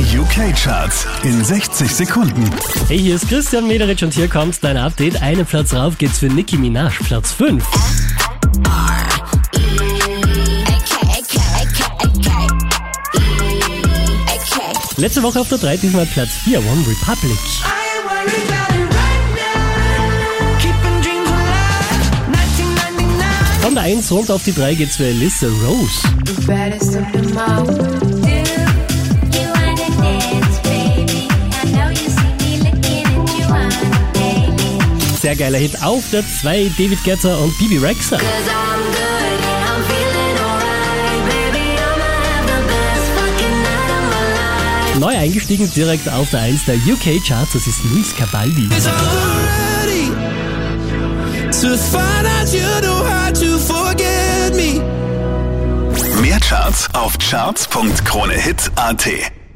Die UK-Charts in 60 Sekunden. Hey, hier ist Christian Mederich und hier kommt dein Update. Einen Platz rauf geht's für Nicki Minaj, Platz 5. Letzte Woche auf der 3, diesmal Platz 4, One Republic. Von der 1 rund auf die 3 geht's für Alyssa Rose. Sehr geiler Hit auf der 2, David Guetta und Bibi Rexa. Neu eingestiegen direkt auf der 1 der UK Charts, das ist Luis Cabaldi. Mehr Charts auf charts.kronehit.at.